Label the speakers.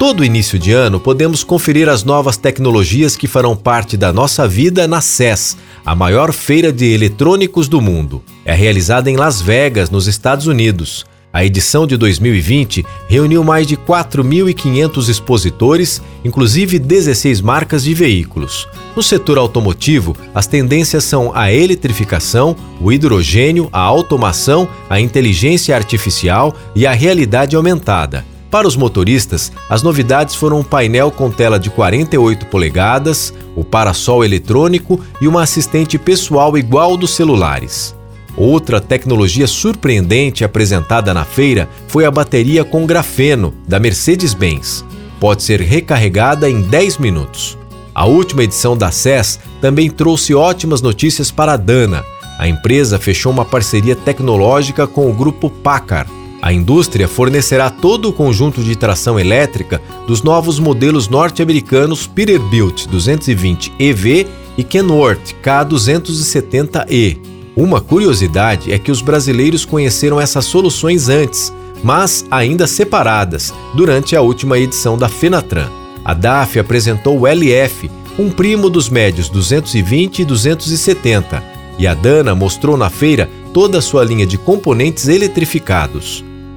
Speaker 1: Todo início de ano podemos conferir as novas tecnologias que farão parte da nossa vida na CES, a maior feira de eletrônicos do mundo. É realizada em Las Vegas, nos Estados Unidos. A edição de 2020 reuniu mais de 4.500 expositores, inclusive 16 marcas de veículos. No setor automotivo, as tendências são a eletrificação, o hidrogênio, a automação, a inteligência artificial e a realidade aumentada. Para os motoristas, as novidades foram um painel com tela de 48 polegadas, o parasol eletrônico e uma assistente pessoal igual dos celulares. Outra tecnologia surpreendente apresentada na feira foi a bateria com grafeno da Mercedes-Benz. Pode ser recarregada em 10 minutos. A última edição da CES também trouxe ótimas notícias para a Dana. A empresa fechou uma parceria tecnológica com o grupo Packard a indústria fornecerá todo o conjunto de tração elétrica dos novos modelos norte-americanos Peterbilt 220 EV e Kenworth K270E. Uma curiosidade é que os brasileiros conheceram essas soluções antes, mas ainda separadas, durante a última edição da Fenatran. A DAF apresentou o LF, um primo dos médios 220 e 270, e a Dana mostrou na feira toda a sua linha de componentes eletrificados.